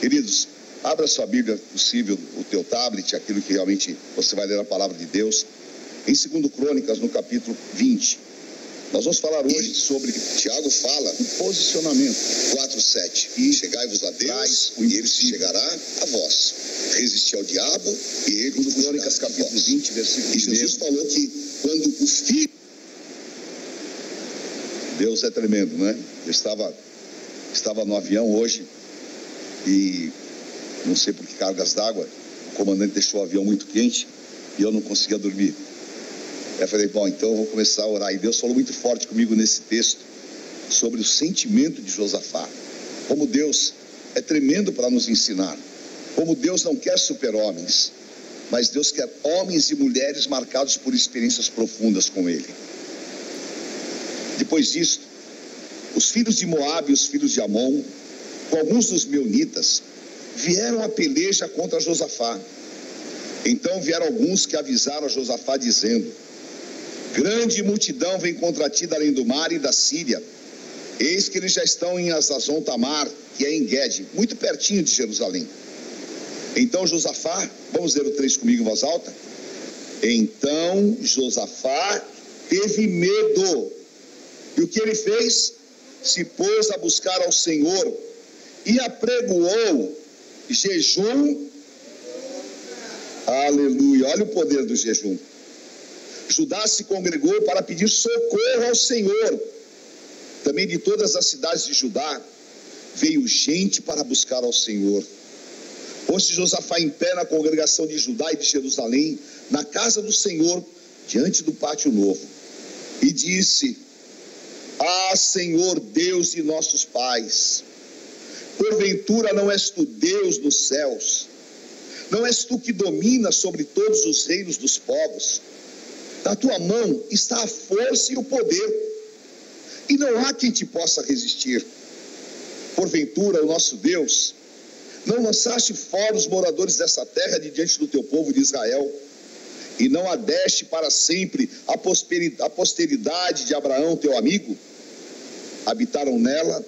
Queridos, abra sua Bíblia, possível, o teu tablet, aquilo que realmente você vai ler a palavra de Deus. Em 2 Crônicas, no capítulo 20, nós vamos falar hoje sobre. Tiago fala. O posicionamento. 4, 7. E chegai-vos a Deus, e ele se chegará a vós. Resistir ao diabo, e ele. Segundo Crônicas, capítulo 20, versículo 1. E Jesus falou que quando o filho. Deus é tremendo, né? Eu estava, estava no avião hoje e não sei por que cargas d'água, o comandante deixou o avião muito quente e eu não conseguia dormir. Eu falei, bom, então eu vou começar a orar. E Deus falou muito forte comigo nesse texto sobre o sentimento de Josafá. Como Deus é tremendo para nos ensinar. Como Deus não quer super-homens, mas Deus quer homens e mulheres marcados por experiências profundas com Ele. Depois disso, os filhos de Moabe e os filhos de Amon, alguns dos meunitas, vieram a peleja contra Josafá. Então vieram alguns que avisaram a Josafá, dizendo: Grande multidão vem contra ti da além do mar e da Síria. Eis que eles já estão em Azazon Tamar, que é em Guede, muito pertinho de Jerusalém. Então Josafá, vamos ler o 3 comigo em voz alta? Então Josafá teve medo. E o que ele fez? Se pôs a buscar ao Senhor e apregoou jejum. Aleluia. Olha o poder do jejum. Judá se congregou para pedir socorro ao Senhor. Também de todas as cidades de Judá veio gente para buscar ao Senhor. Pôs-se Josafá em pé na congregação de Judá e de Jerusalém, na casa do Senhor, diante do pátio novo, e disse: Ah, Senhor Deus de nossos pais, porventura não és tu Deus nos céus, não és tu que dominas sobre todos os reinos dos povos na tua mão está a força e o poder, e não há quem te possa resistir. Porventura, o nosso Deus, não lançaste fora os moradores dessa terra de diante do teu povo de Israel, e não adeste para sempre a posteridade de Abraão, teu amigo? Habitaram nela,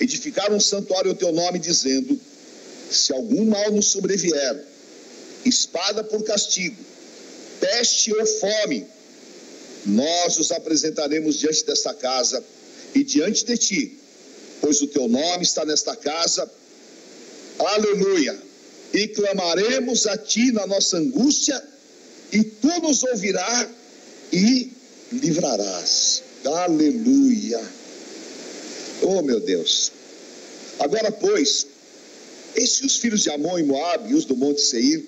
edificaram um santuário ao teu nome, dizendo: Se algum mal nos sobrevier, espada por castigo, peste ou fome, nós os apresentaremos diante desta casa e diante de ti, pois o teu nome está nesta casa. Aleluia! E clamaremos a ti na nossa angústia, e tu nos ouvirás e livrarás. Aleluia! Oh, meu Deus! Agora, pois, eis os filhos de Amon e Moabe e os do monte Seir,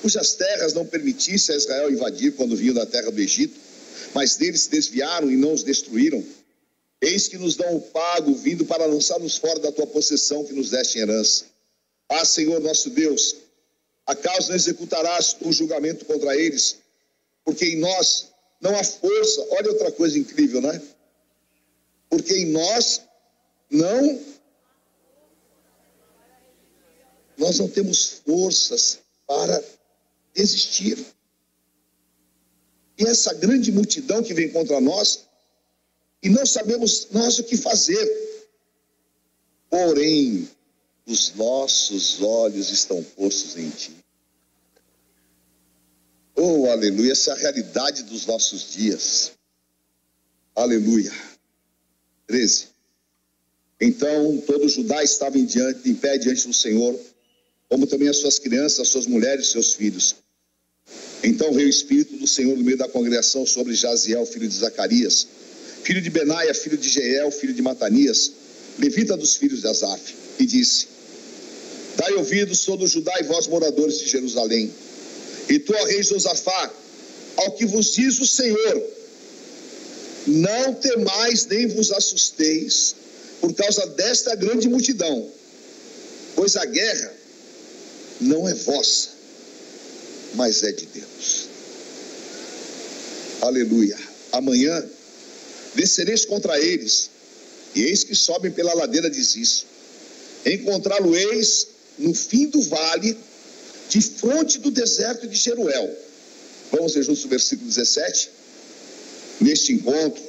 cujas terras não permitisse a Israel invadir quando vinham da terra do Egito, mas deles se desviaram e não os destruíram. Eis que nos dão o pago, vindo para lançar-nos fora da tua possessão que nos deste em herança. Ah, Senhor nosso Deus, acaso não executarás o julgamento contra eles? Porque em nós não há força. Olha outra coisa incrível, né? Porque em nós não. Nós não temos forças para existir. E essa grande multidão que vem contra nós, e não sabemos nós o que fazer. Porém, os nossos olhos estão postos em ti. Oh, aleluia, essa é a realidade dos nossos dias. Aleluia. 13. Então todo Judá estava em, diante, em pé diante do Senhor, como também as suas crianças, as suas mulheres e seus filhos. Então veio o Espírito do Senhor no meio da congregação sobre Jaziel, filho de Zacarias, filho de Benaia, filho de Jeel, filho de Matanias, levita dos filhos de Asaf, e disse: Dai ouvidos todo Judá e vós, moradores de Jerusalém, e tu, ó rei Josafá, ao que vos diz o Senhor, não temais nem vos assusteis por causa desta grande multidão, pois a guerra não é vossa, mas é de Deus. Aleluia. Amanhã descereis contra eles, e eis que sobem pela ladeira de Ziz. Encontrá-lo-eis no fim do vale, de fronte do deserto de Jeruel. Vamos ver juntos o versículo 17. Neste encontro,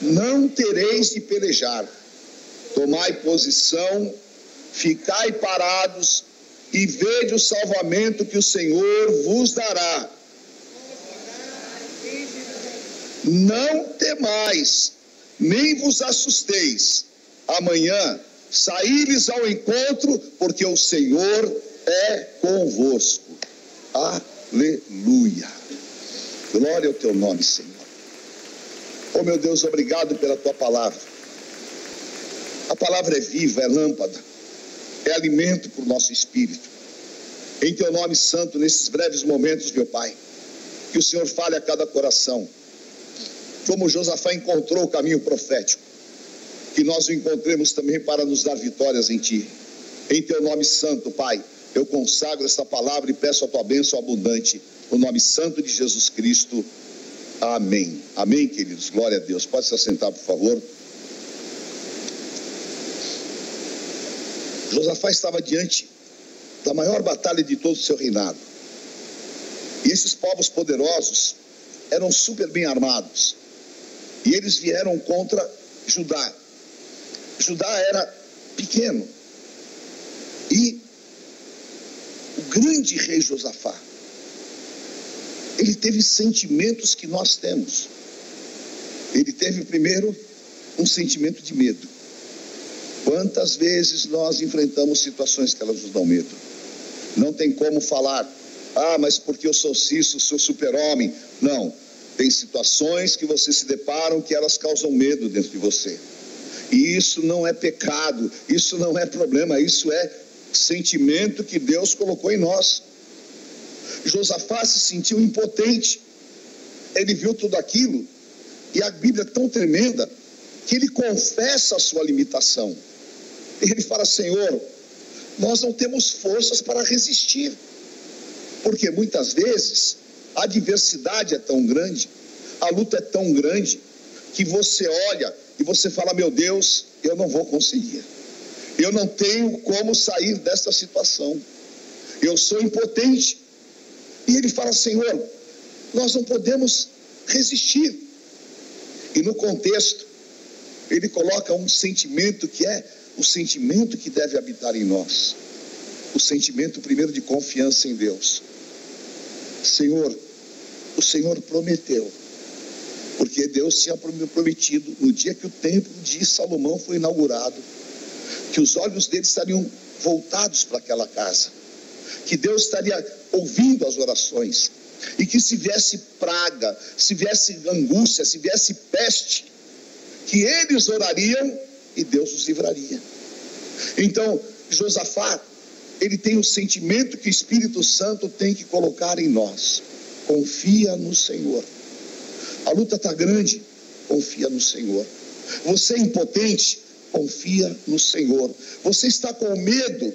não tereis de pelejar, tomai posição ficai parados e vede o salvamento que o Senhor vos dará. Não temais, nem vos assusteis. Amanhã saíres ao encontro, porque o Senhor é convosco. Aleluia. Glória ao teu nome, Senhor. Oh meu Deus, obrigado pela tua palavra. A palavra é viva, é lâmpada, é alimento para o nosso espírito. Em teu nome santo, nesses breves momentos, meu Pai, que o Senhor fale a cada coração. Como Josafá encontrou o caminho profético, que nós o encontremos também para nos dar vitórias em Ti. Em teu nome santo, Pai, eu consagro esta palavra e peço a tua bênção abundante, no nome santo de Jesus Cristo. Amém. Amém, queridos. Glória a Deus. Pode se assentar, por favor. Josafá estava diante da maior batalha de todo o seu reinado. E esses povos poderosos eram super bem armados. E eles vieram contra Judá. Judá era pequeno. E o grande rei Josafá ele teve sentimentos que nós temos. Ele teve primeiro um sentimento de medo. Quantas vezes nós enfrentamos situações que elas nos dão medo? Não tem como falar, ah, mas porque eu sou ciso, sou super-homem. Não. Tem situações que você se deparam que elas causam medo dentro de você. E isso não é pecado, isso não é problema, isso é sentimento que Deus colocou em nós. Josafá se sentiu impotente. Ele viu tudo aquilo e a Bíblia é tão tremenda que ele confessa a sua limitação. Ele fala: Senhor, nós não temos forças para resistir, porque muitas vezes a adversidade é tão grande, a luta é tão grande, que você olha e você fala: Meu Deus, eu não vou conseguir, eu não tenho como sair dessa situação, eu sou impotente. E ele fala: Senhor, nós não podemos resistir. E no contexto, ele coloca um sentimento que é o sentimento que deve habitar em nós. O sentimento, primeiro, de confiança em Deus. Senhor, o Senhor prometeu, porque Deus tinha prometido no dia que o templo de Salomão foi inaugurado, que os olhos dele estariam voltados para aquela casa que Deus estaria ouvindo as orações e que se viesse praga, se viesse angústia, se viesse peste, que eles orariam e Deus os livraria. Então, Josafá, ele tem o sentimento que o Espírito Santo tem que colocar em nós. Confia no Senhor. A luta está grande, confia no Senhor. Você é impotente, confia no Senhor. Você está com medo,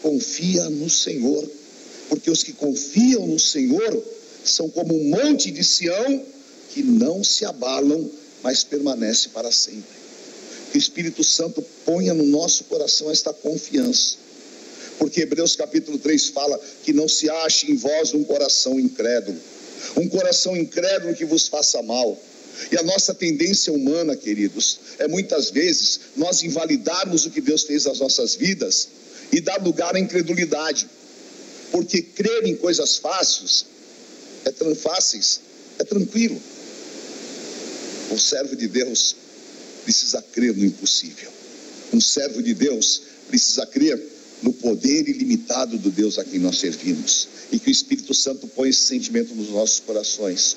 confia no Senhor, porque os que confiam no Senhor são como um monte de Sião que não se abalam, mas permanece para sempre. Que o Espírito Santo ponha no nosso coração esta confiança. Porque Hebreus capítulo 3 fala que não se ache em vós um coração incrédulo, um coração incrédulo que vos faça mal. E a nossa tendência humana, queridos, é muitas vezes nós invalidarmos o que Deus fez nas nossas vidas e dar lugar à incredulidade. Porque crer em coisas fáceis é tão fáceis, é tranquilo. O servo de Deus precisa crer no impossível. Um servo de Deus precisa crer no poder ilimitado do Deus a quem nós servimos. E que o Espírito Santo põe esse sentimento nos nossos corações.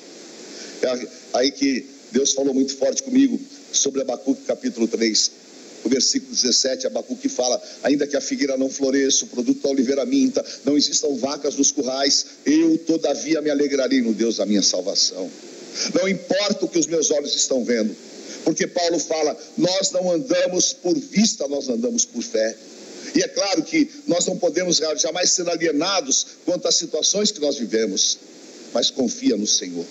É aí que Deus falou muito forte comigo sobre Abacuque capítulo 3 o versículo 17, Abacuque fala: Ainda que a figueira não floresça, o produto da oliveira minta, não existam vacas nos currais, eu todavia me alegrarei no Deus da minha salvação. Não importa o que os meus olhos estão vendo, porque Paulo fala: Nós não andamos por vista, nós andamos por fé. E é claro que nós não podemos jamais ser alienados quanto às situações que nós vivemos, mas confia no Senhor,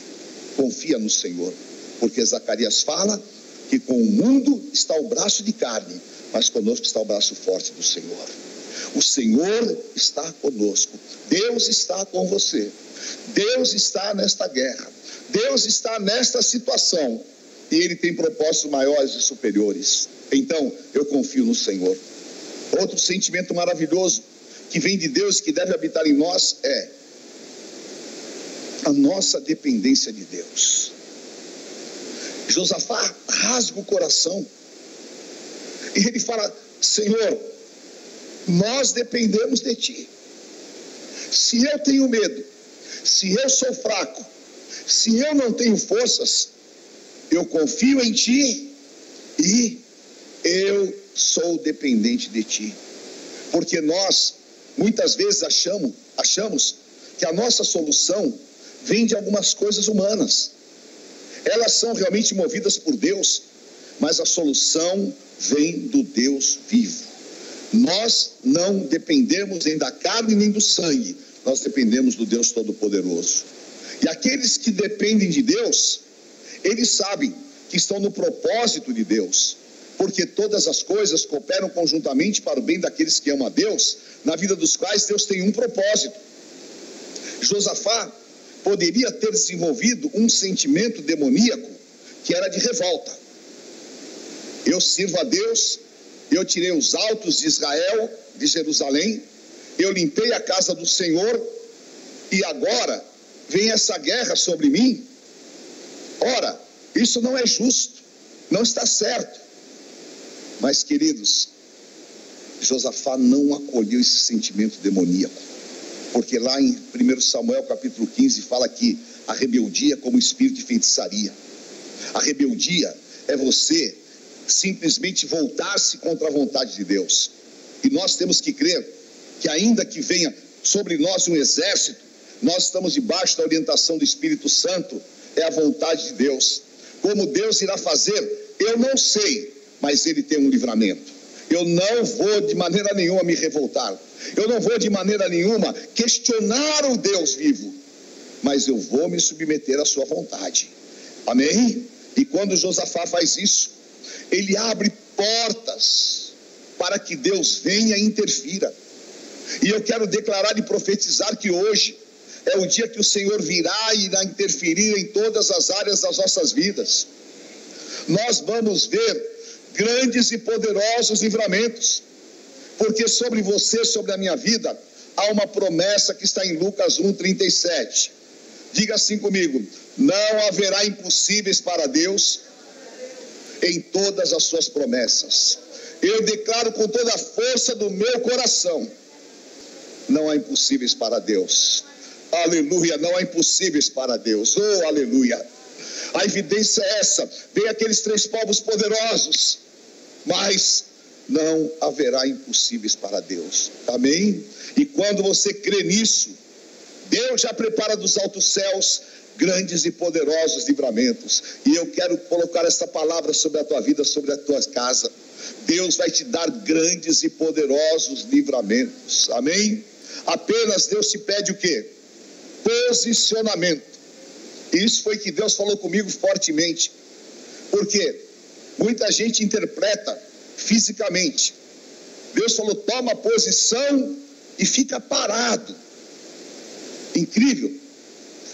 confia no Senhor, porque Zacarias fala que com o mundo está o braço de carne, mas conosco está o braço forte do Senhor. O Senhor está conosco, Deus está com você, Deus está nesta guerra, Deus está nesta situação e Ele tem propósitos maiores e superiores. Então, eu confio no Senhor. Outro sentimento maravilhoso que vem de Deus, que deve habitar em nós, é a nossa dependência de Deus. Josafá rasga o coração e ele fala: Senhor, nós dependemos de Ti. Se eu tenho medo, se eu sou fraco, se eu não tenho forças, eu confio em Ti e eu sou dependente de Ti. Porque nós, muitas vezes, achamos, achamos que a nossa solução vem de algumas coisas humanas. Elas são realmente movidas por Deus, mas a solução vem do Deus vivo. Nós não dependemos nem da carne nem do sangue, nós dependemos do Deus Todo-Poderoso. E aqueles que dependem de Deus, eles sabem que estão no propósito de Deus, porque todas as coisas cooperam conjuntamente para o bem daqueles que amam a Deus, na vida dos quais Deus tem um propósito. Josafá poderia ter desenvolvido um sentimento demoníaco que era de revolta. Eu sirvo a Deus, eu tirei os altos de Israel, de Jerusalém, eu limpei a casa do Senhor e agora vem essa guerra sobre mim. Ora, isso não é justo, não está certo. Mas, queridos, Josafá não acolheu esse sentimento demoníaco, porque lá em 1 Samuel capítulo 15 fala que a rebeldia é como espírito de feitiçaria. A rebeldia é você simplesmente voltar-se contra a vontade de Deus. E nós temos que crer que, ainda que venha sobre nós um exército, nós estamos debaixo da orientação do Espírito Santo, é a vontade de Deus. Como Deus irá fazer, eu não sei, mas Ele tem um livramento. Eu não vou de maneira nenhuma me revoltar, eu não vou de maneira nenhuma questionar o Deus vivo, mas eu vou me submeter à Sua vontade. Amém? E quando Josafá faz isso, ele abre portas para que Deus venha e interfira. E eu quero declarar e profetizar que hoje é o dia que o Senhor virá e irá interferir em todas as áreas das nossas vidas. Nós vamos ver grandes e poderosos livramentos, porque sobre você, sobre a minha vida, há uma promessa que está em Lucas 1,37. Diga assim comigo: não haverá impossíveis para Deus em todas as suas promessas. Eu declaro com toda a força do meu coração: não há impossíveis para Deus. Aleluia, não há impossíveis para Deus. Oh, aleluia. A evidência é essa: vem aqueles três povos poderosos, mas não haverá impossíveis para Deus. Amém? E quando você crê nisso, Deus já prepara dos altos céus grandes e poderosos livramentos. E eu quero colocar essa palavra sobre a tua vida, sobre a tua casa. Deus vai te dar grandes e poderosos livramentos. Amém? Apenas Deus te pede o quê? Posicionamento. Isso foi que Deus falou comigo fortemente. Porque muita gente interpreta fisicamente. Deus falou: toma posição e fica parado. Incrível.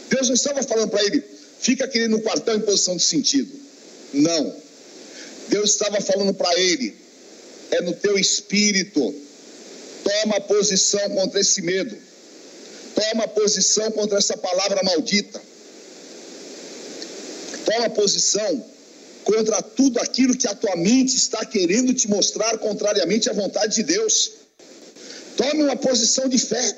Deus não estava falando para ele, fica aqui no quartel em posição de sentido. Não. Deus estava falando para ele, é no teu espírito. Toma posição contra esse medo. Toma posição contra essa palavra maldita. Toma posição contra tudo aquilo que a tua mente está querendo te mostrar contrariamente à vontade de Deus. Tome uma posição de fé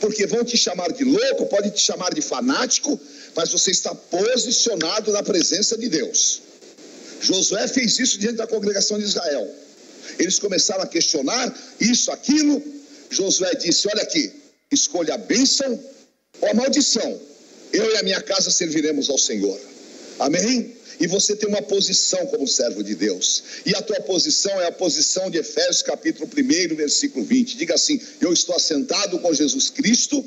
porque vão te chamar de louco, podem te chamar de fanático, mas você está posicionado na presença de Deus. Josué fez isso diante da congregação de Israel. Eles começaram a questionar isso, aquilo. Josué disse: Olha aqui, escolha a bênção ou a maldição. Eu e a minha casa serviremos ao Senhor. Amém? e você tem uma posição como servo de Deus. E a tua posição é a posição de Efésios capítulo 1, versículo 20. Diga assim: Eu estou assentado com Jesus Cristo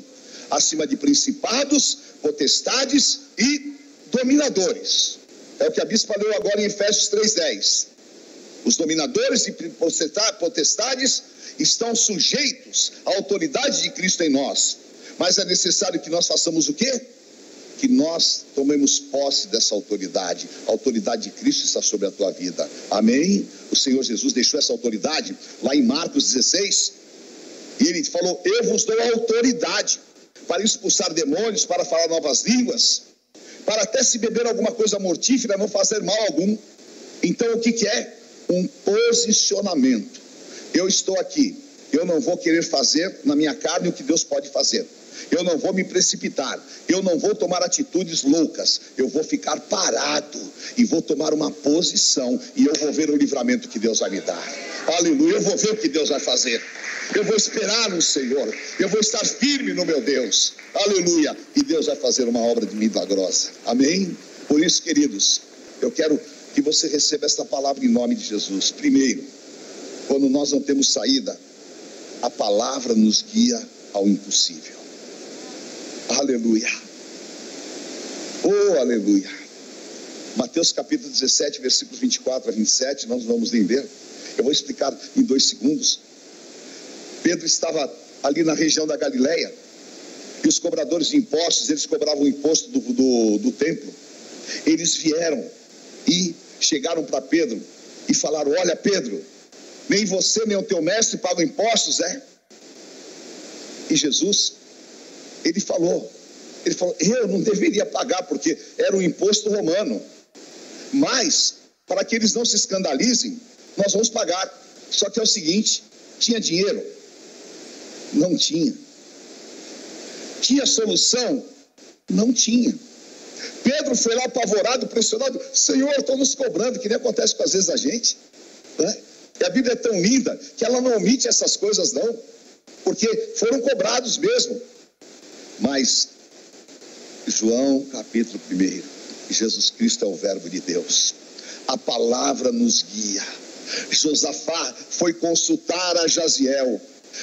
acima de principados, potestades e dominadores. É o que a bispa leu agora em Efésios 3:10. Os dominadores e potestades estão sujeitos à autoridade de Cristo em nós. Mas é necessário que nós façamos o quê? Que nós tomemos posse dessa autoridade. A autoridade de Cristo está sobre a tua vida. Amém? O Senhor Jesus deixou essa autoridade lá em Marcos 16. E ele falou: Eu vos dou autoridade para expulsar demônios, para falar novas línguas, para até se beber alguma coisa mortífera, não fazer mal algum. Então, o que, que é? Um posicionamento. Eu estou aqui, eu não vou querer fazer na minha carne o que Deus pode fazer. Eu não vou me precipitar, eu não vou tomar atitudes loucas, eu vou ficar parado e vou tomar uma posição e eu vou ver o livramento que Deus vai me dar. Aleluia, eu vou ver o que Deus vai fazer. Eu vou esperar no Senhor, eu vou estar firme no meu Deus. Aleluia, e Deus vai fazer uma obra de milagrosa. Amém? Por isso, queridos, eu quero que você receba esta palavra em nome de Jesus. Primeiro, quando nós não temos saída, a palavra nos guia ao impossível. Aleluia. Oh, aleluia. Mateus capítulo 17, versículos 24 a 27, nós vamos nem. Eu vou explicar em dois segundos. Pedro estava ali na região da Galileia e os cobradores de impostos, eles cobravam o imposto do, do, do templo. Eles vieram e chegaram para Pedro e falaram: Olha, Pedro, nem você nem o teu mestre pagam impostos, é? E Jesus ele falou, ele falou, eu não deveria pagar, porque era um imposto romano. Mas, para que eles não se escandalizem, nós vamos pagar. Só que é o seguinte: tinha dinheiro? Não tinha. Tinha solução? Não tinha. Pedro foi lá apavorado, pressionado. Senhor, estão nos cobrando, que nem acontece com às vezes a gente. Né? E a Bíblia é tão linda que ela não omite essas coisas, não. Porque foram cobrados mesmo. Mas, João capítulo 1, Jesus Cristo é o Verbo de Deus, a palavra nos guia. Josafá foi consultar a Jaziel.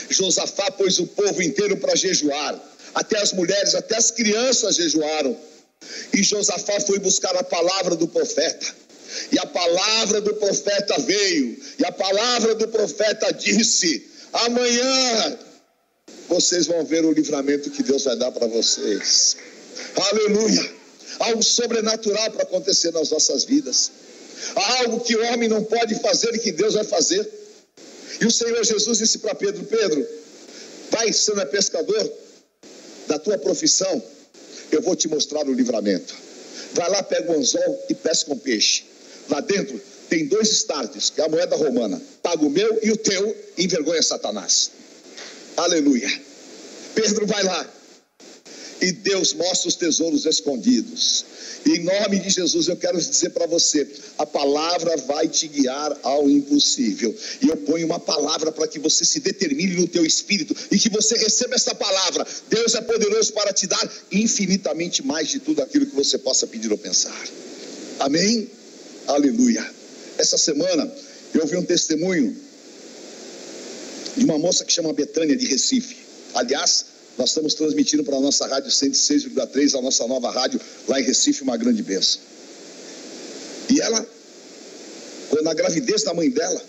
Josafá pôs o povo inteiro para jejuar. Até as mulheres, até as crianças jejuaram. E Josafá foi buscar a palavra do profeta. E a palavra do profeta veio. E a palavra do profeta disse: Amanhã vocês vão ver o livramento que Deus vai dar para vocês. Aleluia! Um sobrenatural para acontecer nas nossas vidas. Algo que o homem não pode fazer e que Deus vai fazer. E o Senhor Jesus disse para Pedro: Pedro, vai, é pescador? Da tua profissão, eu vou te mostrar o livramento. Vai lá, pega o anzol e pesca um peixe. Lá dentro tem dois starters, que é a moeda romana. Paga o meu e o teu e envergonha Satanás. Aleluia. Pedro vai lá. E Deus mostra os tesouros escondidos. Em nome de Jesus eu quero dizer para você: a palavra vai te guiar ao impossível. E eu ponho uma palavra para que você se determine no teu espírito e que você receba essa palavra. Deus é poderoso para te dar infinitamente mais de tudo aquilo que você possa pedir ou pensar. Amém? Aleluia. Essa semana eu ouvi um testemunho de uma moça que chama Betânia de Recife. Aliás, nós estamos transmitindo para a nossa rádio 106,3, a nossa nova rádio lá em Recife, uma grande bênção. E ela, quando a gravidez da mãe dela,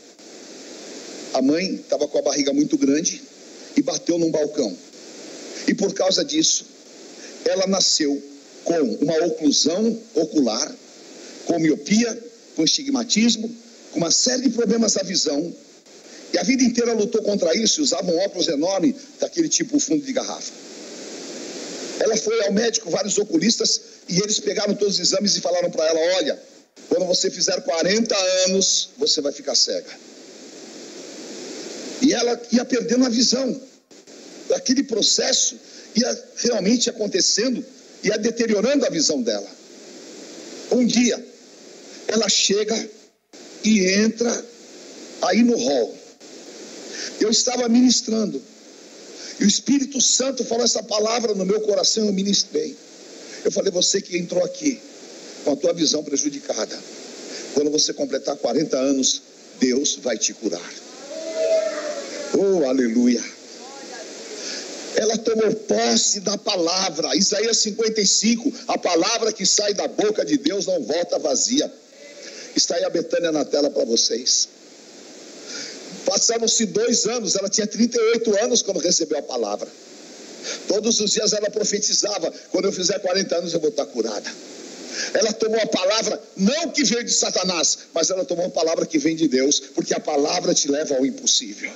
a mãe estava com a barriga muito grande e bateu num balcão. E por causa disso, ela nasceu com uma oclusão ocular, com miopia, com estigmatismo, com uma série de problemas da visão e a vida inteira lutou contra isso e usava um óculos enorme, daquele tipo fundo de garrafa. Ela foi ao médico, vários oculistas, e eles pegaram todos os exames e falaram para ela: olha, quando você fizer 40 anos, você vai ficar cega. E ela ia perdendo a visão. Aquele processo ia realmente acontecendo, ia deteriorando a visão dela. Um dia, ela chega e entra aí no hall. Eu estava ministrando. E o Espírito Santo falou essa palavra no meu coração, eu ministrei. Eu falei, você que entrou aqui com a tua visão prejudicada, quando você completar 40 anos, Deus vai te curar. Oh, aleluia. Ela tomou posse da palavra. Isaías 55, a palavra que sai da boca de Deus não volta vazia. Está aí a Betânia na tela para vocês. Passaram-se dois anos, ela tinha 38 anos quando recebeu a palavra. Todos os dias ela profetizava: quando eu fizer 40 anos eu vou estar curada. Ela tomou a palavra, não que veio de Satanás, mas ela tomou a palavra que vem de Deus, porque a palavra te leva ao impossível.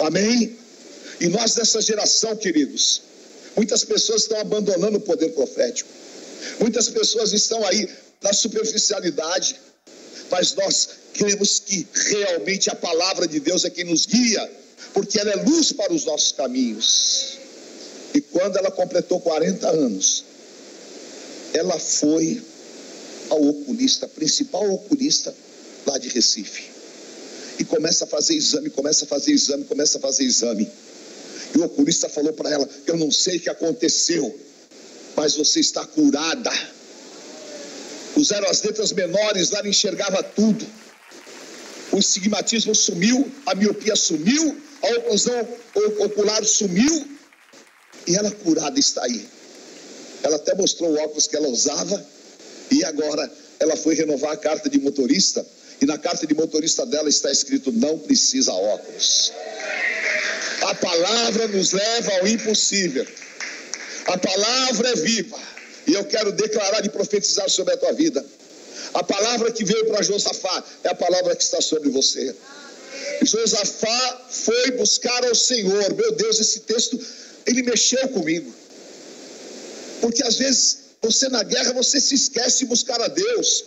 Amém? E nós nessa geração, queridos, muitas pessoas estão abandonando o poder profético. Muitas pessoas estão aí na superficialidade, mas nós cremos que realmente a palavra de Deus é quem nos guia, porque ela é luz para os nossos caminhos. E quando ela completou 40 anos, ela foi ao oculista, principal oculista lá de Recife. E começa a fazer exame, começa a fazer exame, começa a fazer exame. E o oculista falou para ela: Eu não sei o que aconteceu, mas você está curada. Usaram as letras menores, lá enxergava tudo. O estigmatismo sumiu, a miopia sumiu, a oclusão ocular sumiu, e ela curada está aí. Ela até mostrou o óculos que ela usava e agora ela foi renovar a carta de motorista e na carta de motorista dela está escrito não precisa óculos. A palavra nos leva ao impossível. A palavra é viva. E eu quero declarar e profetizar sobre a tua vida. A palavra que veio para Josafá é a palavra que está sobre você. Josafá foi buscar ao Senhor. Meu Deus, esse texto, ele mexeu comigo. Porque às vezes você na guerra você se esquece de buscar a Deus.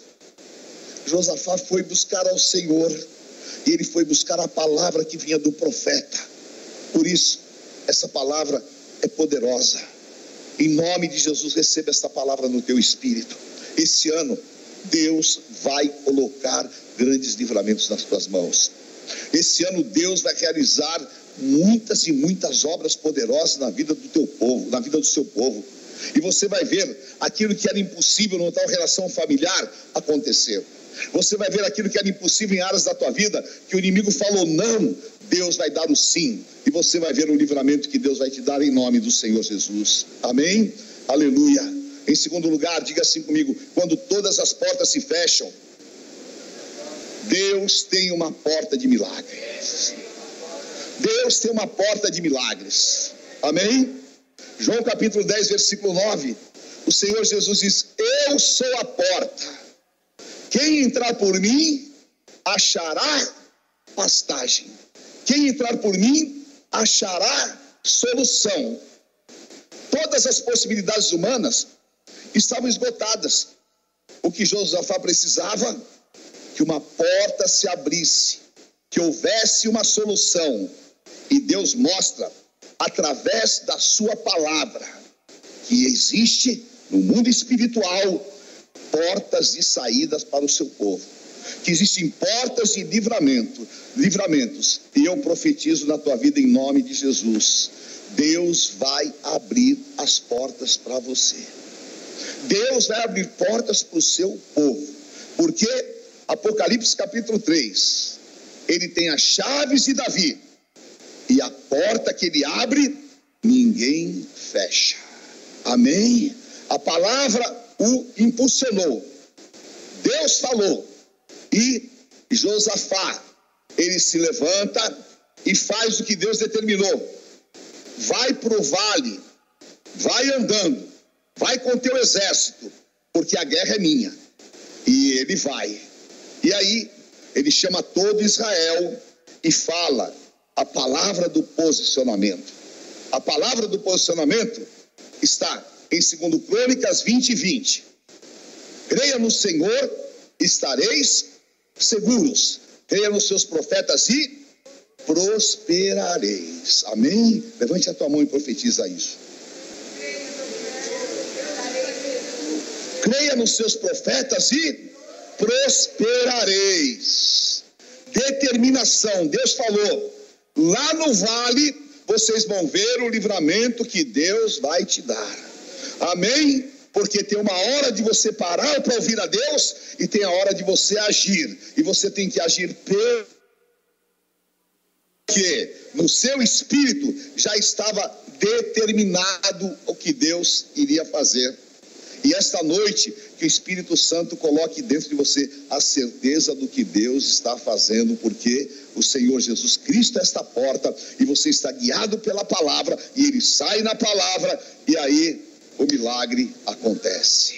Josafá foi buscar ao Senhor e ele foi buscar a palavra que vinha do profeta. Por isso, essa palavra é poderosa. Em nome de Jesus, receba esta palavra no teu espírito. Esse ano, Deus vai colocar grandes livramentos nas tuas mãos. Esse ano, Deus vai realizar muitas e muitas obras poderosas na vida do teu povo, na vida do seu povo. E você vai ver aquilo que era impossível numa tal relação familiar acontecer. Você vai ver aquilo que era impossível em áreas da tua vida, que o inimigo falou não, Deus vai dar o sim. E você vai ver o livramento que Deus vai te dar em nome do Senhor Jesus. Amém? Aleluia. Em segundo lugar, diga assim comigo: quando todas as portas se fecham, Deus tem uma porta de milagres. Deus tem uma porta de milagres. Amém? João capítulo 10, versículo 9. O Senhor Jesus diz: Eu sou a porta. Quem entrar por mim achará pastagem. Quem entrar por mim achará solução. Todas as possibilidades humanas estavam esgotadas. O que Josafá precisava? Que uma porta se abrisse, que houvesse uma solução. E Deus mostra através da sua palavra, que existe no mundo espiritual portas de saídas para o seu povo, que existem portas de livramento, livramentos, e eu profetizo na tua vida em nome de Jesus. Deus vai abrir as portas para você. Deus vai abrir portas para o seu povo. Porque Apocalipse capítulo 3, ele tem as chaves de Davi e a porta que ele abre, ninguém fecha. Amém? A palavra o impulsionou. Deus falou. E Josafá, ele se levanta e faz o que Deus determinou. Vai para o vale, vai andando, vai com teu exército, porque a guerra é minha. E ele vai. E aí, ele chama todo Israel e fala: a palavra do posicionamento. A palavra do posicionamento está em 2 Crônicas 20 e 20. Creia no Senhor, estareis seguros. Creia nos seus profetas e prosperareis. Amém? Levante a tua mão e profetiza isso. Creia nos seus profetas e prosperareis. Determinação. Deus falou: Lá no vale, vocês vão ver o livramento que Deus vai te dar. Amém? Porque tem uma hora de você parar para ouvir a Deus e tem a hora de você agir. E você tem que agir porque no seu espírito já estava determinado o que Deus iria fazer. E esta noite, que o Espírito Santo coloque dentro de você a certeza do que Deus está fazendo, porque o Senhor Jesus Cristo é esta porta e você está guiado pela palavra e ele sai na palavra e aí o milagre acontece.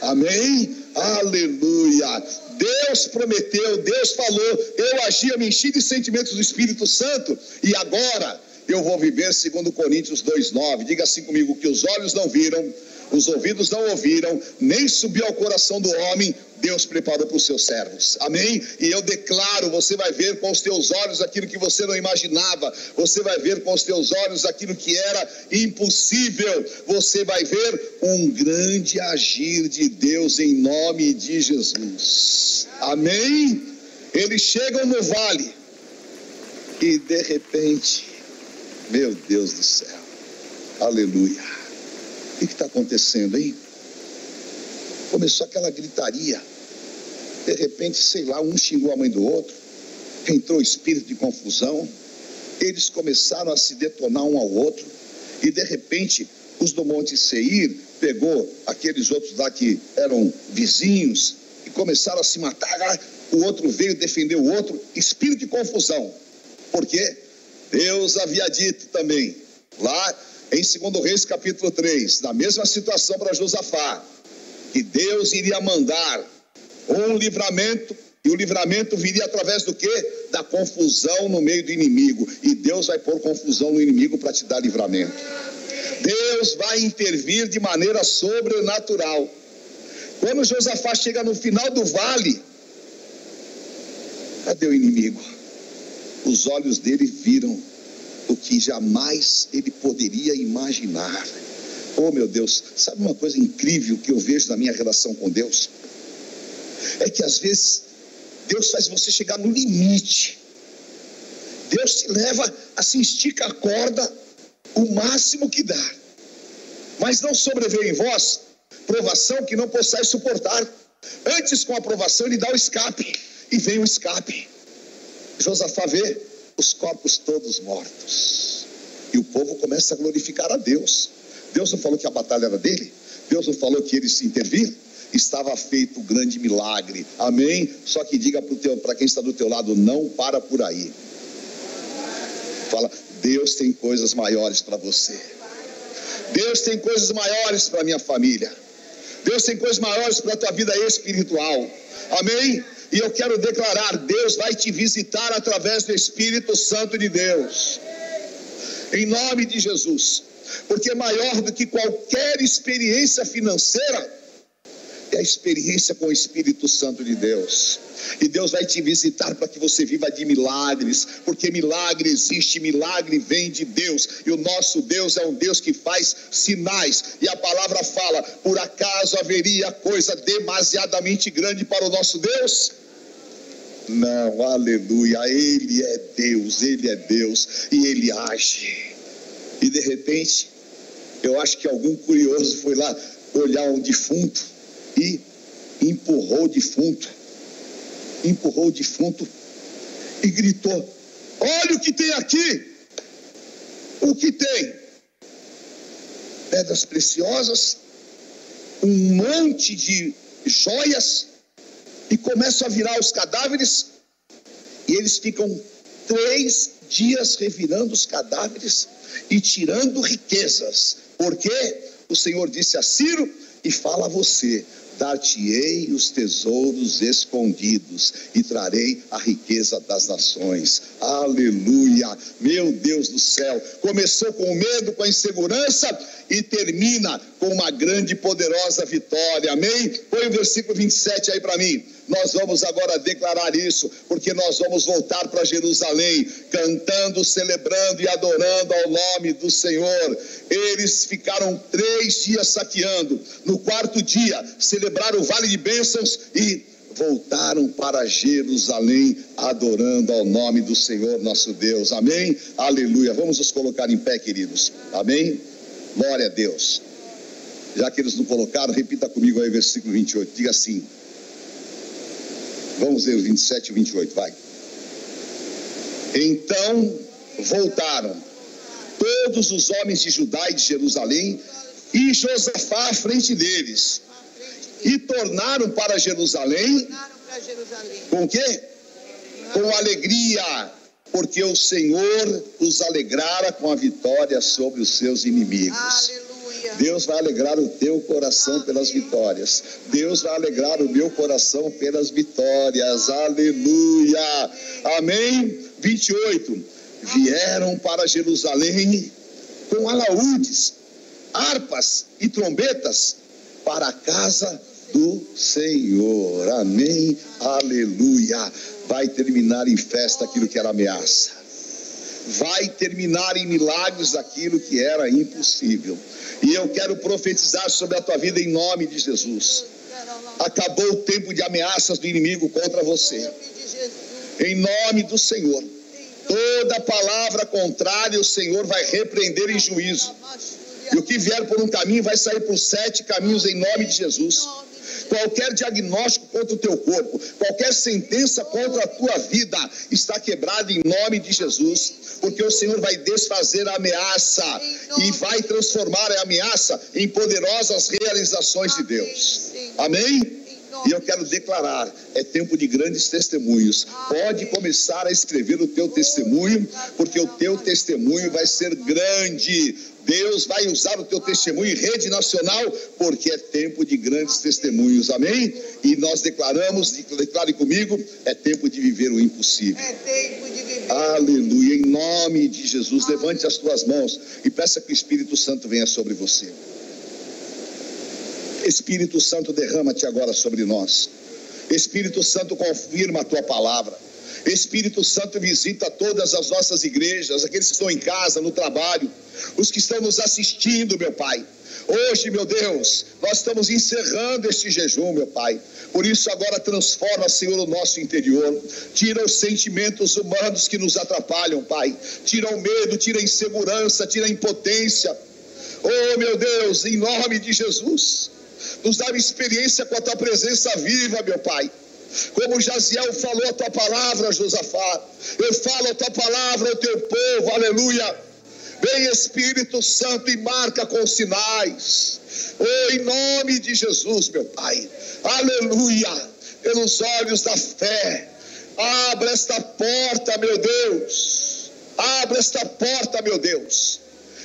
Amém? Aleluia. Deus prometeu, Deus falou, eu agia, me enchi de sentimentos do Espírito Santo e agora eu vou viver segundo Coríntios 2:9. Diga assim comigo que os olhos não viram, os ouvidos não ouviram, nem subiu ao coração do homem, Deus preparou para os seus servos. Amém? E eu declaro: você vai ver com os teus olhos aquilo que você não imaginava, você vai ver com os teus olhos aquilo que era impossível, você vai ver um grande agir de Deus em nome de Jesus. Amém? Eles chegam no vale e de repente, meu Deus do céu, aleluia. O que está acontecendo aí? Começou aquela gritaria. De repente, sei lá, um xingou a mãe do outro. Entrou espírito de confusão. Eles começaram a se detonar um ao outro. E de repente, os do Monte Seir pegou aqueles outros lá que eram vizinhos e começaram a se matar. O outro veio defender o outro. Espírito de confusão. Por quê? Deus havia dito também, lá em 2 Reis capítulo 3, na mesma situação para Josafá, que Deus iria mandar um livramento, e o livramento viria através do que? Da confusão no meio do inimigo. E Deus vai pôr confusão no inimigo para te dar livramento. Deus vai intervir de maneira sobrenatural. Quando Josafá chega no final do vale, cadê o inimigo? Os olhos dele viram o que jamais ele poderia imaginar. Oh meu Deus, sabe uma coisa incrível que eu vejo na minha relação com Deus? É que às vezes Deus faz você chegar no limite. Deus te leva, assim, estica a corda o máximo que dá. Mas não sobreveio em vós provação que não possais suportar. Antes, com a provação, ele dá o escape. E vem o escape. Josafá vê os corpos todos mortos. E o povo começa a glorificar a Deus. Deus não falou que a batalha era dele? Deus não falou que ele se intervir? Estava feito o grande milagre. Amém? Só que diga para quem está do teu lado, não para por aí. Fala, Deus tem coisas maiores para você. Deus tem coisas maiores para minha família. Deus tem coisas maiores para a tua vida espiritual. Amém? E eu quero declarar: Deus vai te visitar através do Espírito Santo de Deus. Em nome de Jesus porque é maior do que qualquer experiência financeira é a experiência com o Espírito Santo de Deus. E Deus vai te visitar para que você viva de milagres, porque milagre existe, milagre vem de Deus. E o nosso Deus é um Deus que faz sinais. E a palavra fala: por acaso haveria coisa demasiadamente grande para o nosso Deus? Não, aleluia. Ele é Deus, ele é Deus e ele age. E de repente, eu acho que algum curioso foi lá olhar um defunto e empurrou o defunto. Empurrou o defunto e gritou: Olha o que tem aqui! O que tem? Pedras preciosas, um monte de joias, e começam a virar os cadáveres, e eles ficam três dias revirando os cadáveres e tirando riquezas. Porque o Senhor disse a Ciro e fala a você: dar-te-ei os tesouros escondidos e trarei a riqueza das nações. Aleluia! Meu Deus do céu! Começou com medo, com a insegurança e termina com uma grande e poderosa vitória. Amém? Põe o versículo 27 aí para mim. Nós vamos agora declarar isso, porque nós vamos voltar para Jerusalém, cantando, celebrando e adorando ao nome do Senhor. Eles ficaram três dias saqueando. No quarto dia, celebraram o vale de bênçãos e voltaram para Jerusalém, adorando ao nome do Senhor nosso Deus. Amém? Aleluia. Vamos nos colocar em pé, queridos. Amém? Glória a Deus. Já que eles não colocaram, repita comigo aí o versículo 28. Diga assim: Vamos ver o 27 e 28, vai. Então voltaram todos os homens de Judá e de Jerusalém e Josafá à frente deles. E tornaram para Jerusalém. Com quê? Com alegria, porque o Senhor os alegrara com a vitória sobre os seus inimigos. Aleluia. Deus vai alegrar o teu coração pelas vitórias. Deus vai alegrar o meu coração pelas vitórias. Aleluia. Amém. 28. Vieram para Jerusalém com alaúdes, harpas e trombetas para a casa do Senhor. Amém. Aleluia. Vai terminar em festa aquilo que era ameaça. Vai terminar em milagres aquilo que era impossível. E eu quero profetizar sobre a tua vida em nome de Jesus. Acabou o tempo de ameaças do inimigo contra você. Em nome do Senhor. Toda palavra contrária o Senhor vai repreender em juízo. E o que vier por um caminho vai sair por sete caminhos em nome de Jesus. Qualquer diagnóstico contra o teu corpo, qualquer sentença contra a tua vida está quebrada em nome de Jesus, porque o Senhor vai desfazer a ameaça e vai transformar a ameaça em poderosas realizações de Deus. Amém? E eu quero declarar, é tempo de grandes testemunhos. Pode começar a escrever o teu testemunho, porque o teu testemunho vai ser grande. Deus vai usar o teu testemunho em rede nacional, porque é tempo de grandes testemunhos. Amém? E nós declaramos, declare comigo, é tempo de viver o impossível. É tempo de viver. Aleluia. Em nome de Jesus, levante as tuas mãos e peça que o Espírito Santo venha sobre você. Espírito Santo, derrama-te agora sobre nós. Espírito Santo, confirma a tua palavra. Espírito Santo, visita todas as nossas igrejas, aqueles que estão em casa, no trabalho, os que estão nos assistindo, meu Pai. Hoje, meu Deus, nós estamos encerrando este jejum, meu Pai. Por isso, agora transforma, Senhor, o nosso interior. Tira os sentimentos humanos que nos atrapalham, Pai. Tira o medo, tira a insegurança, tira a impotência. Oh, meu Deus, em nome de Jesus, nos dá uma experiência com a tua presença viva, meu Pai. Como Jaziel falou a tua palavra, Josafá. Eu falo a tua palavra ao teu povo, aleluia. Vem Espírito Santo e marca com sinais. Oh, em nome de Jesus, meu Pai. Aleluia. Pelos olhos da fé. Abra esta porta, meu Deus. Abra esta porta, meu Deus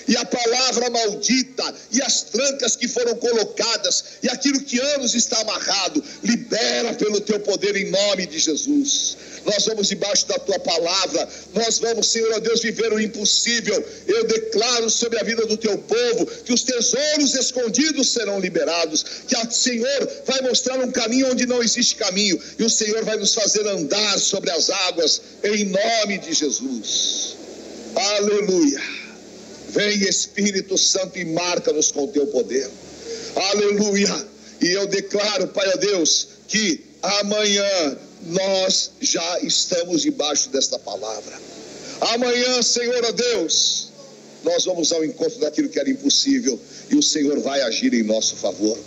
e a palavra maldita, e as trancas que foram colocadas, e aquilo que anos está amarrado, libera pelo teu poder em nome de Jesus. Nós vamos debaixo da tua palavra, nós vamos, Senhor, ó Deus, viver o impossível. Eu declaro sobre a vida do teu povo que os tesouros escondidos serão liberados, que o Senhor vai mostrar um caminho onde não existe caminho, e o Senhor vai nos fazer andar sobre as águas, em nome de Jesus. Aleluia. Vem Espírito Santo e marca-nos com o teu poder. Aleluia. E eu declaro, Pai a Deus, que amanhã nós já estamos debaixo desta palavra. Amanhã, Senhor a Deus, nós vamos ao encontro daquilo que era impossível e o Senhor vai agir em nosso favor.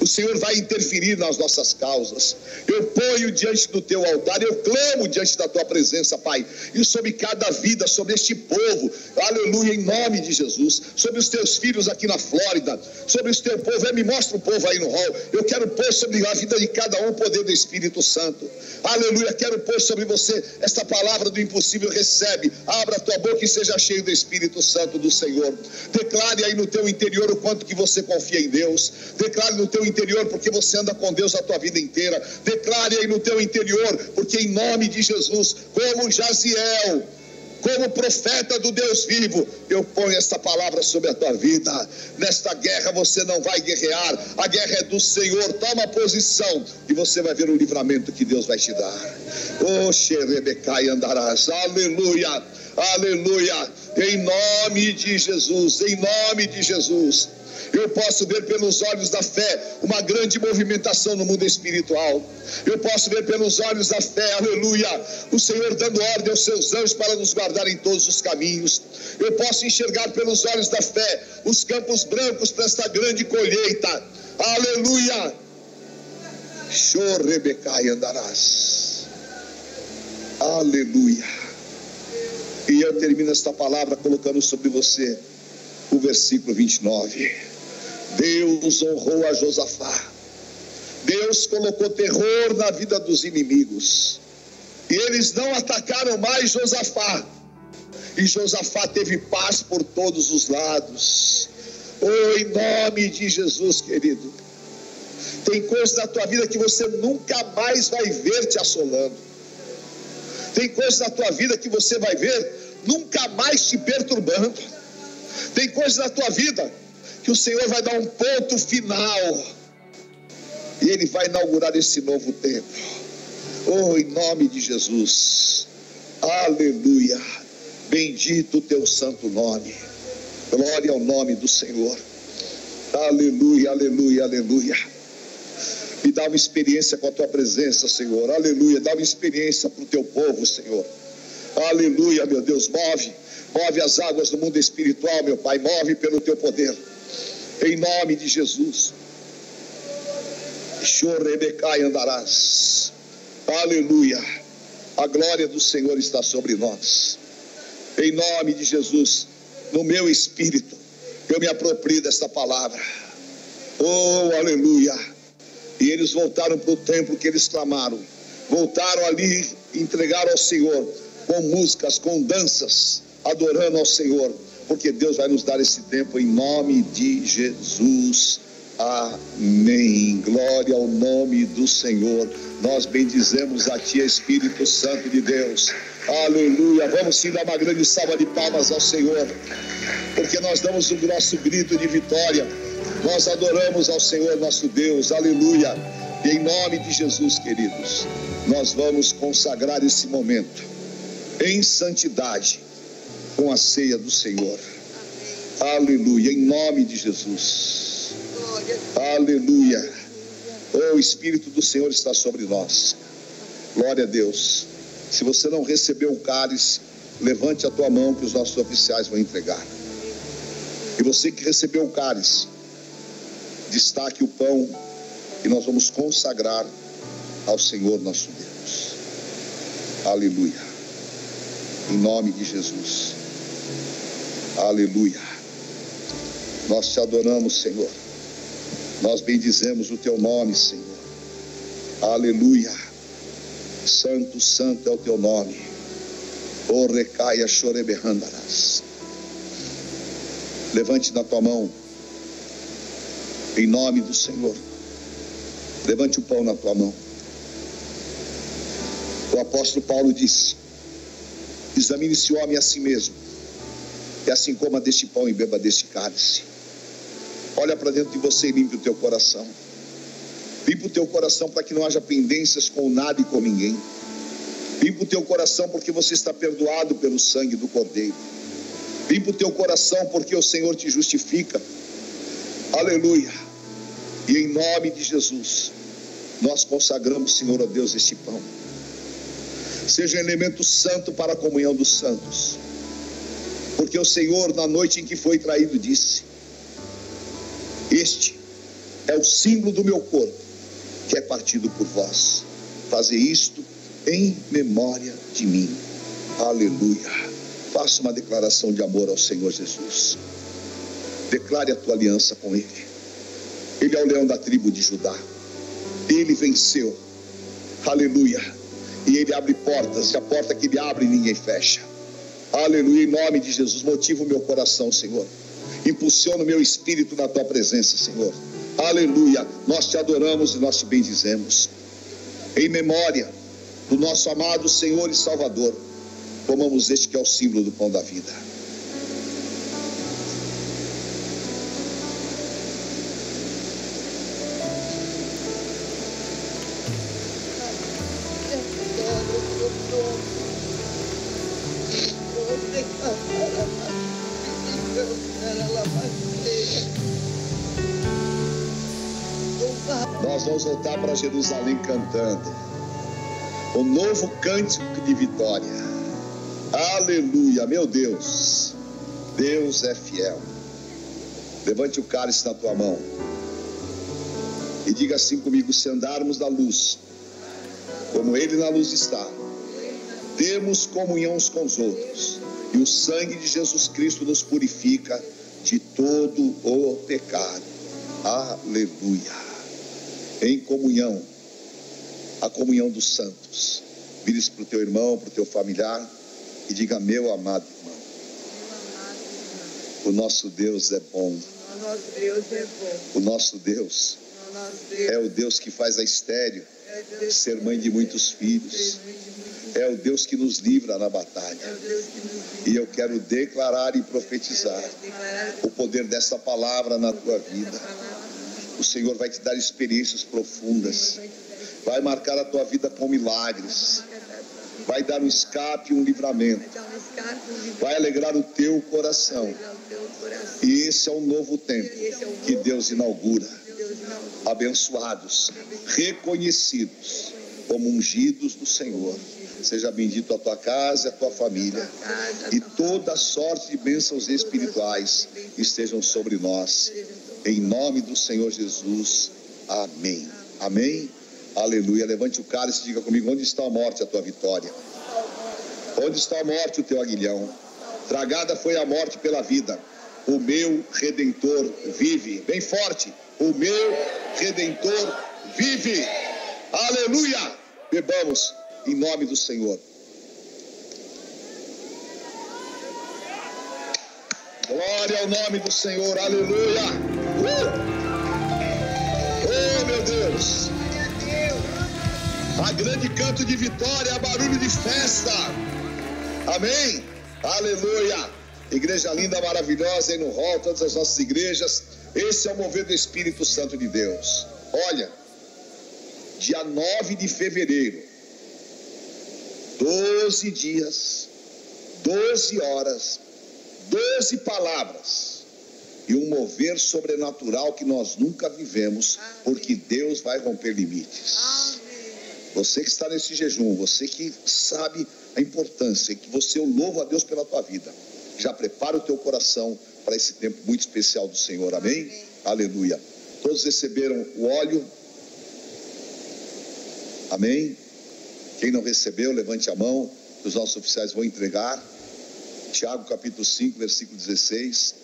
O Senhor vai interferir nas nossas causas. Eu ponho diante do teu altar, eu clamo diante da tua presença, Pai, e sobre cada vida, sobre este povo, aleluia, em nome de Jesus, sobre os teus filhos aqui na Flórida, sobre os teu povo, me mostra o povo aí no hall. Eu quero pôr sobre a vida de cada um o poder do Espírito Santo, aleluia. Quero pôr sobre você esta palavra do impossível. Recebe, abra a tua boca e seja cheio do Espírito Santo do Senhor. Declare aí no teu interior o quanto que você confia em Deus, declare no teu interior, porque você anda com Deus a tua vida inteira. Declare aí no teu interior, porque em nome de Jesus, como Jaziel, como profeta do Deus vivo, eu ponho esta palavra sobre a tua vida. Nesta guerra você não vai guerrear, a guerra é do Senhor. Toma posição e você vai ver o livramento que Deus vai te dar. Oh, Xerebecai andarás, aleluia, aleluia, em nome de Jesus, em nome de Jesus. Eu posso ver pelos olhos da fé uma grande movimentação no mundo espiritual. Eu posso ver pelos olhos da fé, aleluia, o Senhor dando ordem aos seus anjos para nos guardar em todos os caminhos. Eu posso enxergar pelos olhos da fé os campos brancos para esta grande colheita. Aleluia. Chorrebecai andarás. Aleluia. E eu termino esta palavra colocando sobre você o versículo 29. Deus honrou a Josafá. Deus colocou terror na vida dos inimigos. E eles não atacaram mais Josafá. E Josafá teve paz por todos os lados. Oh, em nome de Jesus, querido. Tem coisas na tua vida que você nunca mais vai ver te assolando. Tem coisas na tua vida que você vai ver nunca mais te perturbando. Tem coisas na tua vida que o Senhor vai dar um ponto final. E Ele vai inaugurar esse novo tempo. Oh, em nome de Jesus. Aleluia. Bendito o teu santo nome. Glória ao nome do Senhor. Aleluia, aleluia, aleluia. Me dá uma experiência com a tua presença, Senhor. Aleluia. Dá uma experiência para o teu povo, Senhor. Aleluia, meu Deus. Move, move as águas do mundo espiritual, meu Pai. Move pelo teu poder. Em nome de Jesus. Chorebecai andarás. Aleluia. A glória do Senhor está sobre nós. Em nome de Jesus, no meu espírito, eu me aproprio desta palavra. Oh, aleluia. E eles voltaram para o templo que eles clamaram. Voltaram ali, entregaram ao Senhor com músicas, com danças, adorando ao Senhor, porque Deus vai nos dar esse tempo em nome de Jesus. Amém. Glória ao nome do Senhor. Nós bendizemos a Ti, Espírito Santo de Deus. Aleluia. Vamos sim dar uma grande salva de palmas ao Senhor, porque nós damos o nosso grito de vitória. Nós adoramos ao Senhor nosso Deus. Aleluia. E em nome de Jesus, queridos, nós vamos consagrar esse momento em santidade com a ceia do Senhor. Aleluia. Em nome de Jesus. Aleluia. O Espírito do Senhor está sobre nós. Glória a Deus. Se você não recebeu o cálice, levante a tua mão que os nossos oficiais vão entregar. E você que recebeu o cálice, destaque o pão e nós vamos consagrar ao Senhor nosso Deus. Aleluia. Em nome de Jesus. Aleluia. Nós te adoramos, Senhor. Nós bendizemos o teu nome, Senhor. Aleluia. Santo, santo é o teu nome. O recaia choreberrandarás. Levante na tua mão. Em nome do Senhor. Levante o pão na tua mão. O apóstolo Paulo disse: Examine-se o homem a si mesmo. E assim coma deste pão e beba deste cálice. Olha para dentro de você e limpe o teu coração. Limpa o teu coração para que não haja pendências com nada e com ninguém. Limpa o teu coração porque você está perdoado pelo sangue do Cordeiro. Limpa o teu coração porque o Senhor te justifica. Aleluia. E em nome de Jesus, nós consagramos, Senhor, a Deus, este pão. Seja um elemento santo para a comunhão dos santos. Porque o Senhor, na noite em que foi traído, disse: Este é o símbolo do meu corpo, que é partido por vós. Fazer isto em memória de mim. Aleluia. Faça uma declaração de amor ao Senhor Jesus. Declare a tua aliança com Ele. Ele é o leão da tribo de Judá. Ele venceu. Aleluia. E ele abre portas, e a porta que ele abre ninguém fecha. Aleluia. Em nome de Jesus, motiva o meu coração, Senhor. Impulsiona o meu espírito na tua presença, Senhor. Aleluia. Nós te adoramos e nós te bendizemos. Em memória do nosso amado Senhor e Salvador, tomamos este que é o símbolo do pão da vida. Voltar para Jerusalém cantando o novo cântico de vitória. Aleluia, meu Deus. Deus é fiel. Levante o cálice na tua mão e diga assim comigo: se andarmos na luz, como Ele na luz está, temos comunhão uns com os outros, e o sangue de Jesus Cristo nos purifica de todo o pecado. Aleluia. Em comunhão, a comunhão dos santos. Vire-se para o teu irmão, para o teu familiar e diga: Meu amado irmão, o nosso Deus é bom. O nosso Deus é. O Deus que faz a estéreo ser mãe de muitos filhos. É o Deus que nos livra na batalha. E eu quero declarar e profetizar o poder dessa palavra na tua vida. O Senhor vai te dar experiências profundas. Vai marcar a tua vida com milagres. Vai dar um escape e um livramento. Vai alegrar o teu coração. E esse é um novo tempo o que Deus inaugura. Abençoados, reconhecidos como ungidos do Senhor. Seja bendito a tua casa a tua família. E toda sorte de bênçãos espirituais estejam sobre nós. Em nome do Senhor Jesus. Amém. Amém. Aleluia. Levante o cálice e diga comigo: onde está a morte, a tua vitória? Onde está a morte, o teu aguilhão? Tragada foi a morte pela vida. O meu redentor vive. Bem forte. O meu redentor vive. Aleluia. Bebamos em nome do Senhor. Glória ao nome do Senhor, aleluia. Uh! Oh, meu Deus. A grande canto de vitória, barulho de festa. Amém. Aleluia. Igreja linda, maravilhosa aí no hall, todas as nossas igrejas. Esse é o mover do Espírito Santo de Deus. Olha, dia 9 de fevereiro, 12 dias, 12 horas, 12 palavras e um mover sobrenatural que nós nunca vivemos, porque Deus vai romper limites. Amém. Você que está nesse jejum, você que sabe a importância, e que você eu louvo a Deus pela tua vida. Já prepara o teu coração para esse tempo muito especial do Senhor. Amém? Amém. Aleluia. Todos receberam o óleo. Amém? Quem não recebeu, levante a mão. Os nossos oficiais vão entregar. Tiago capítulo 5, versículo 16.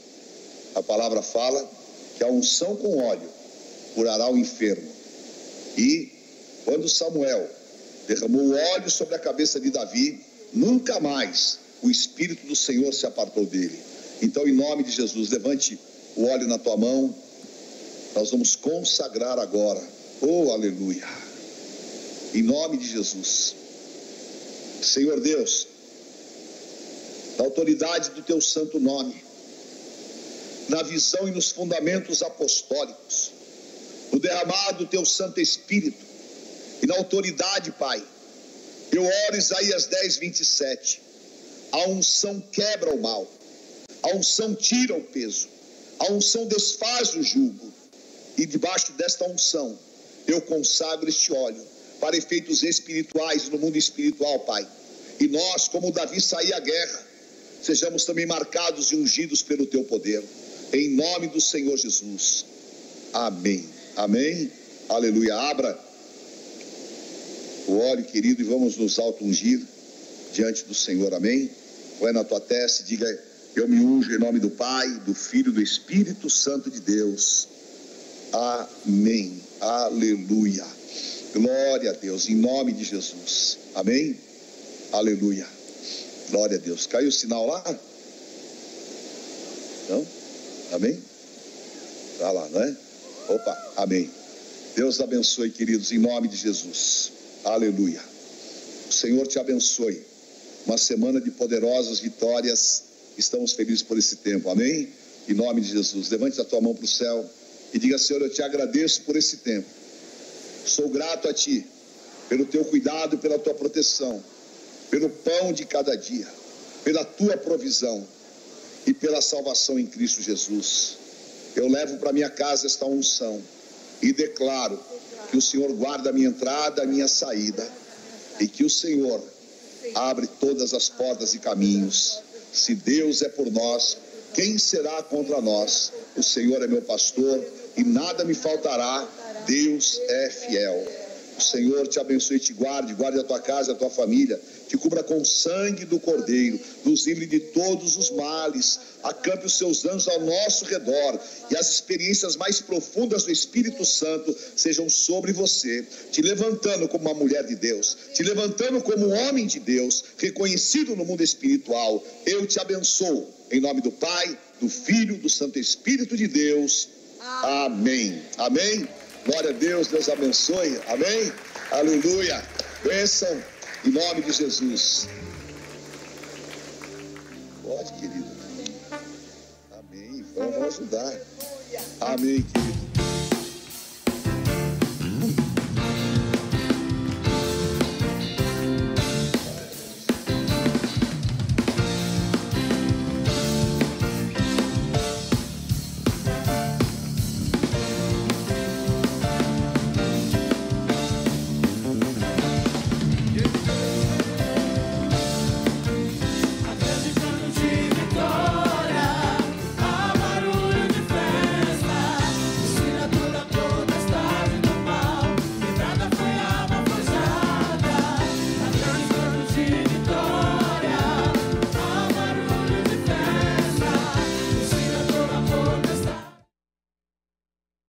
A palavra fala que a unção com óleo curará o enfermo. E quando Samuel derramou o óleo sobre a cabeça de Davi, nunca mais o Espírito do Senhor se apartou dele. Então, em nome de Jesus, levante o óleo na tua mão. Nós vamos consagrar agora. Oh, aleluia. Em nome de Jesus. Senhor Deus, na autoridade do teu santo nome, na visão e nos fundamentos apostólicos, no derramado do teu Santo Espírito e na autoridade, Pai. Eu oro Isaías 10, 27. A unção quebra o mal, a unção tira o peso, a unção desfaz o jugo, e debaixo desta unção eu consagro este óleo para efeitos espirituais no mundo espiritual, Pai. E nós, como Davi saía à guerra, sejamos também marcados e ungidos pelo teu poder. Em nome do Senhor Jesus. Amém. Amém. Aleluia. Abra o óleo, querido, e vamos nos auto-ungir diante do Senhor. Amém. Vai na tua testa e diga: Eu me unjo em nome do Pai, do Filho e do Espírito Santo de Deus. Amém. Aleluia. Glória a Deus, em nome de Jesus. Amém. Aleluia. Glória a Deus. Caiu o sinal lá? Não? Amém? Tá lá, não é? Opa, amém. Deus abençoe, queridos, em nome de Jesus. Aleluia. O Senhor te abençoe. Uma semana de poderosas vitórias. Estamos felizes por esse tempo. Amém? Em nome de Jesus. Levante a tua mão para o céu e diga: Senhor, eu te agradeço por esse tempo. Sou grato a ti pelo teu cuidado pela tua proteção, pelo pão de cada dia, pela tua provisão e pela salvação em Cristo Jesus. Eu levo para minha casa esta unção e declaro que o Senhor guarda a minha entrada, a minha saída e que o Senhor abre todas as portas e caminhos. Se Deus é por nós, quem será contra nós? O Senhor é meu pastor e nada me faltará. Deus é fiel. O Senhor te abençoe e te guarde, guarde a tua casa, a tua família, te cubra com o sangue do Cordeiro, nos livre de todos os males, acampe os seus anjos ao nosso redor e as experiências mais profundas do Espírito Santo sejam sobre você, te levantando como uma mulher de Deus, te levantando como um homem de Deus, reconhecido no mundo espiritual. Eu te abençoo, em nome do Pai, do Filho, do Santo Espírito de Deus. Amém. Amém. Glória a Deus, Deus abençoe. Amém. Aleluia. Bênção em nome de Jesus. Pode, querido. Amém. Vamos ajudar. Amém, querido.